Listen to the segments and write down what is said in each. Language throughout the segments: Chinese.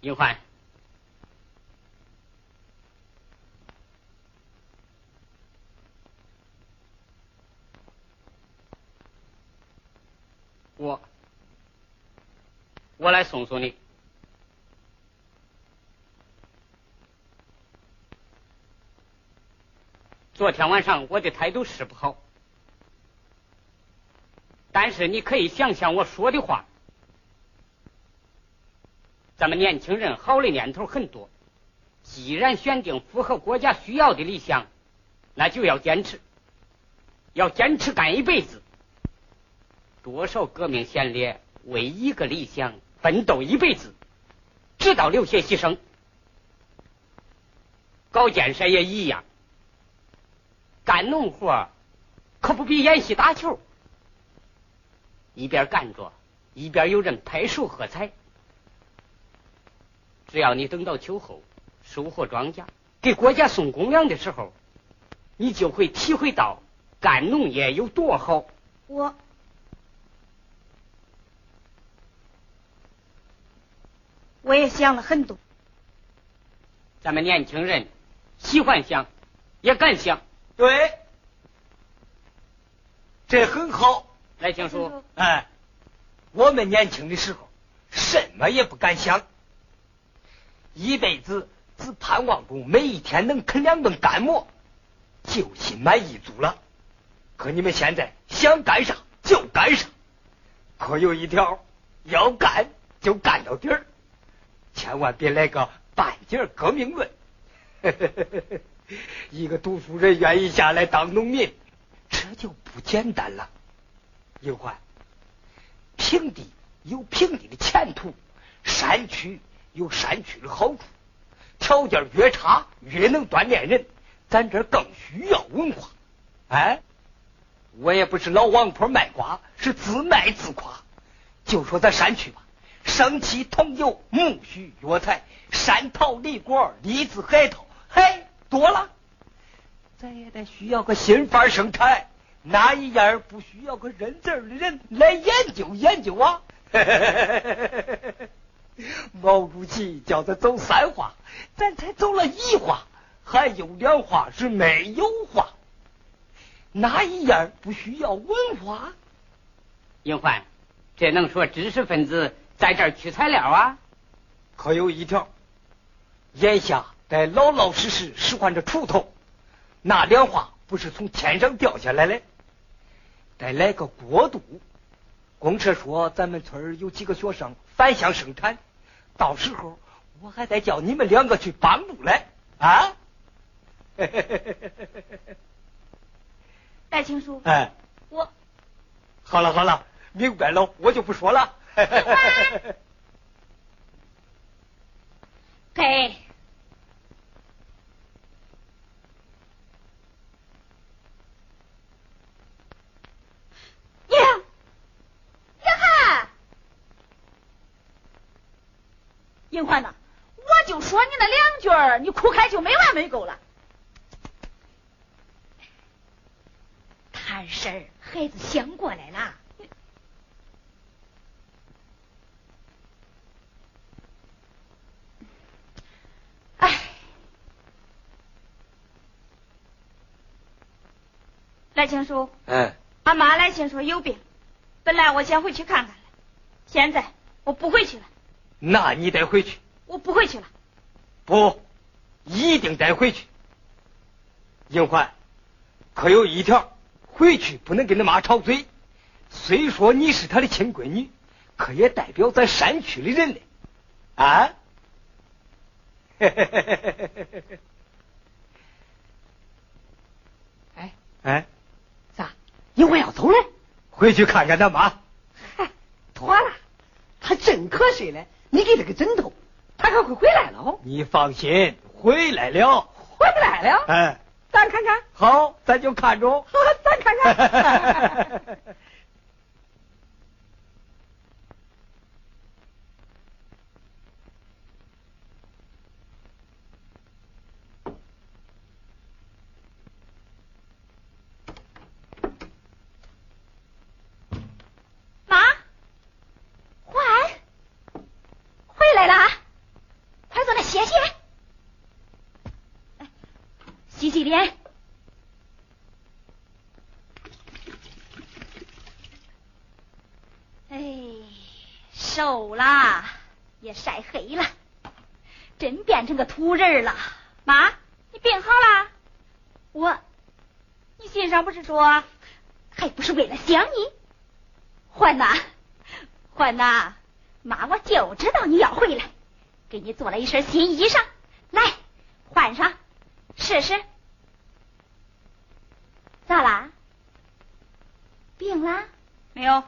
银环，我我来送送你。昨天晚上我的态度是不好，但是你可以想想我说的话。咱们年轻人好的念头很多，既然选定符合国家需要的理想，那就要坚持，要坚持干一辈子。多少革命先烈为一个理想奋斗一辈子，直到流血牺牲。搞建设也一样。干农活可不比演戏打球，一边干着，一边有人拍手喝彩。只要你等到秋后收获庄稼，给国家送公粮的时候，你就会体会到干农业有多好。我我也想了很多。咱们年轻人喜欢想，也敢想。对，这很好，来听书。哎，我们年轻的时候，什么也不敢想，一辈子只盼望着每一天能啃两顿干馍，就心满意足了。可你们现在想干啥就干啥，可有一条，要干就干到底儿，千万别来个半截革命论。一个读书人愿意下来当农民，这就不简单了。有关平地有平地的前途，山区有山区的好处。条件越差，越能锻炼人。咱这更需要文化。哎，我也不是老王婆卖瓜，是自卖自夸。就说咱山区吧，生漆、桐油、木须、药材、山桃、梨果、李子、海桃，嘿。多了，咱也得需要个新法生产，哪一样不需要个认字的人来研究研究啊？嘿嘿嘿嘿毛主席叫他走三化，咱才走了一化，还有两化是没有化，哪一样不需要文化？英焕，这能说知识分子在这儿取材料啊？可有一条，眼下。得老老实实使唤着锄头，那两话不是从天上掉下来的。得来个过渡。公社说咱们村有几个学生返乡生产，到时候我还得叫你们两个去帮助来啊！戴青叔，哎，我好了好了，明白了，我就不说了。给。金欢呐，我就说你那两句儿，你哭开就没完没够了。谈事儿，孩子想过来了。哎，来青叔，嗯，俺妈来信说有病，本来我先回去看看了，现在我不回去了。那你得回去。我不回去了。不，一定得回去。英焕，可有一条，回去不能跟你妈吵嘴。虽说你是他的亲闺女，可也代表咱山区的人嘞。啊？哎哎，咋？英焕要走了？回去看看他妈。嗨，妥了，他真瞌睡了。你给他个枕头，他可会回来了哦。你放心，回来了，回来了。哎，咱看看。好，咱就看着。好咱看看。来了，脸。哎，瘦了，也晒黑了，真变成个土人了。妈，你病好了？我，你信上不是说，还不是为了想你？欢呐，欢呐，妈，我就知道你要回来，给你做了一身新衣裳，来换上试试。咋啦？病了？没有。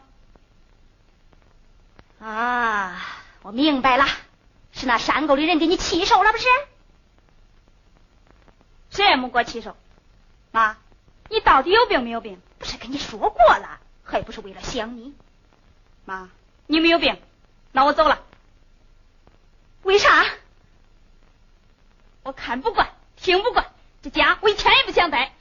啊，我明白了，是那山沟里人给你气受了，不是？谁也没给我气受。妈，你到底有病没有病？不是跟你说过了，还不是为了想你。妈，你没有病，那我走了。为啥？我看不惯，听不惯，这家我一天也不想待。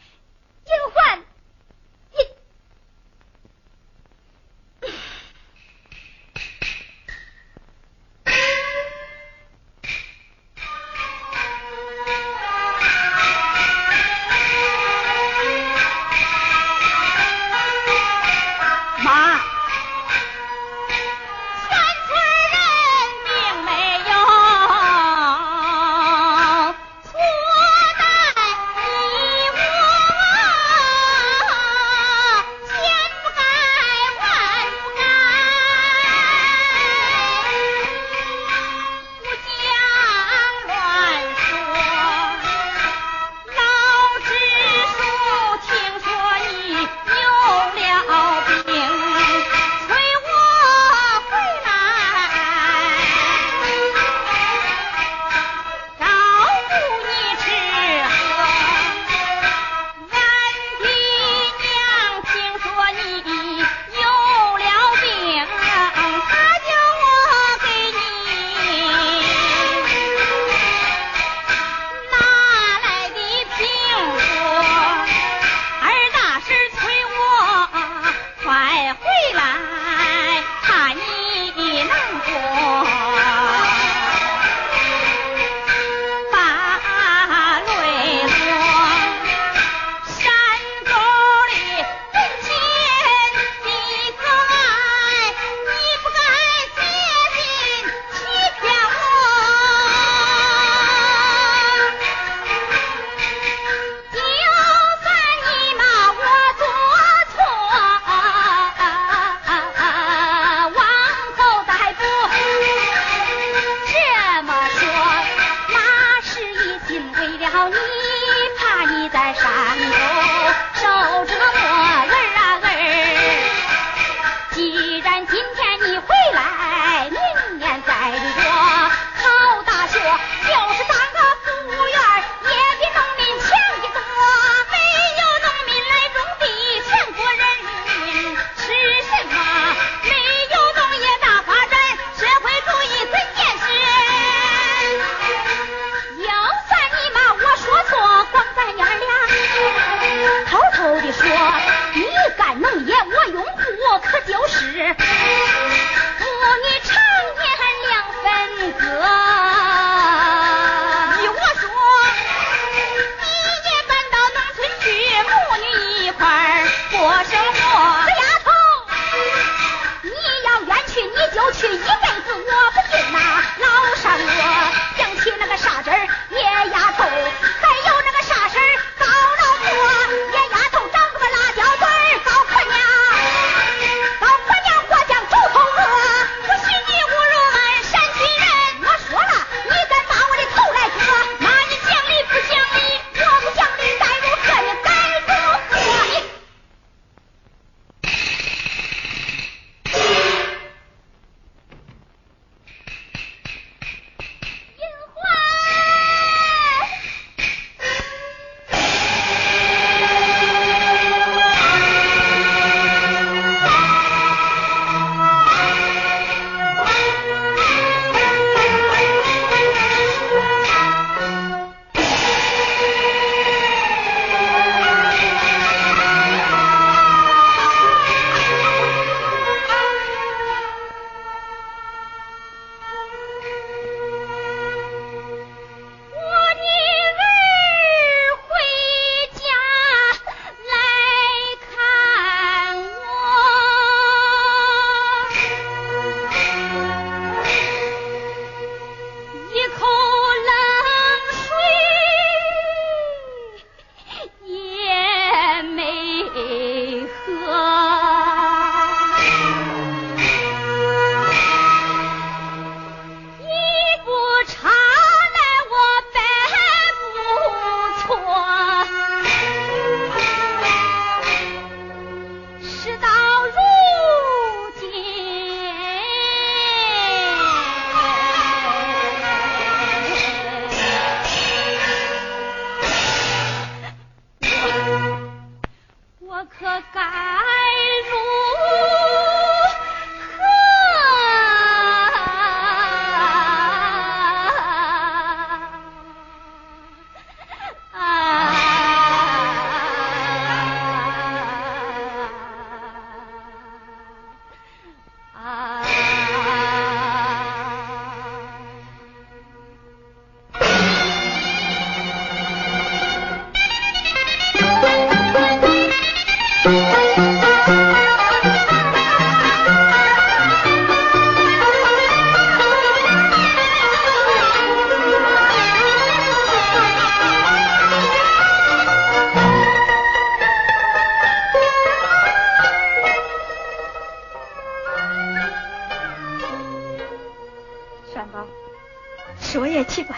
奇怪，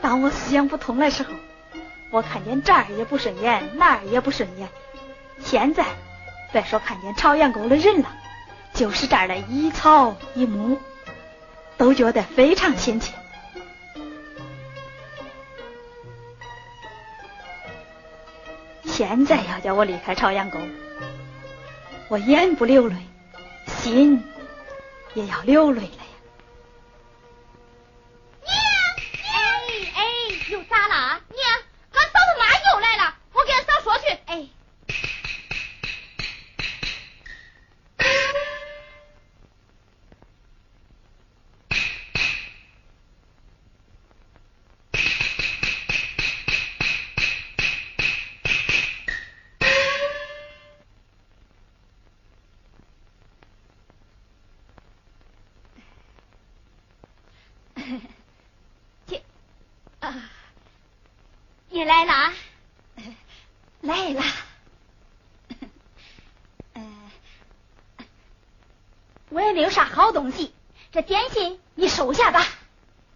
当我思想不。通的时候，我看见这儿也不顺眼，那儿也不顺眼。现在别说看见朝阳沟的人了，就是这儿的一草一木，都觉得非常亲切。现在要叫我离开朝阳沟，我眼不流泪，心也要流泪了。东西，这点心你收下吧。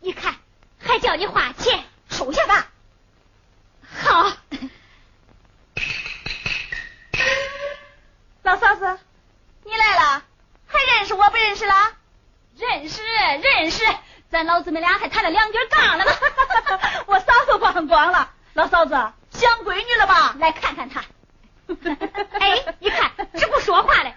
你看，还叫你花钱，收下吧。好，老嫂子，你来了，还认识我不认识了？认识，认识，咱老姊妹俩还谈了两句杠了呢。我嫂子忘光了，老嫂子想闺女了吧？来看看她。哎，你看，这不说话了，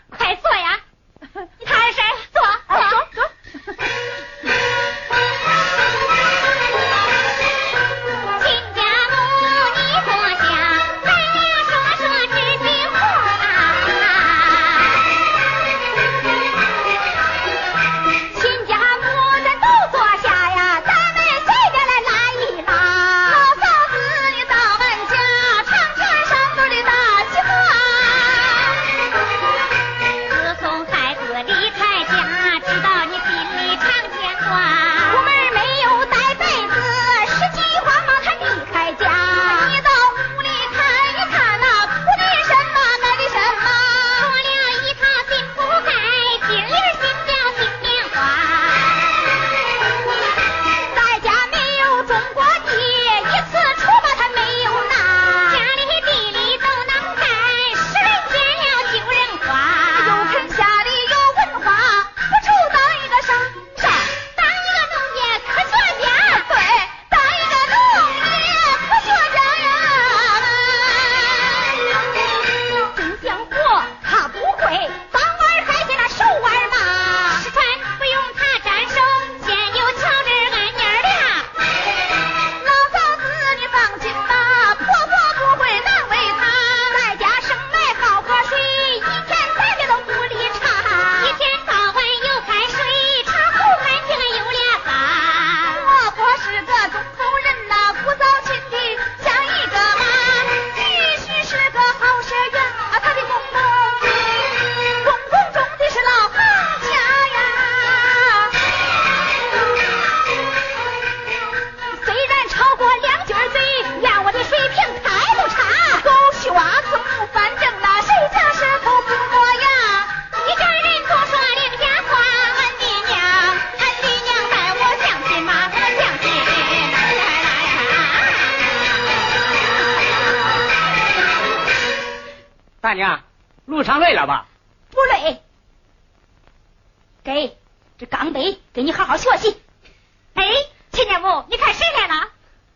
亲家母，你看谁来了？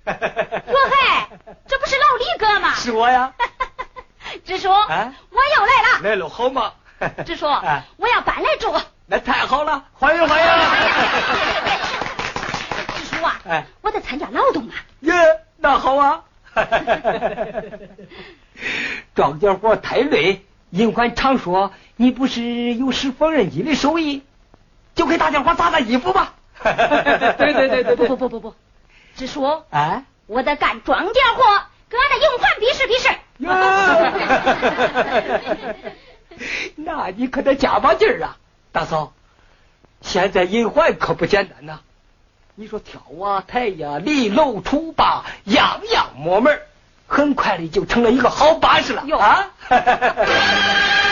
哟嗨，这不是老李哥吗？是我呀。支书，我又来了。来了好吗？支书，我要搬来住。那太好了，欢迎欢迎。支书啊，我在参加劳动啊。耶，那好啊。庄稼活太累，银环常说你不是有使缝纫机的手艺，就给大家伙砸砸衣服吧。对对对对，不不不不不，支书啊，我得干庄稼活，跟俺的银环比试比试。那你可得加把劲儿啊，大嫂。现在银环可不简单呐，你说挑啊抬呀，立楼出坝，样样摸门很快的就成了一个好把式了啊。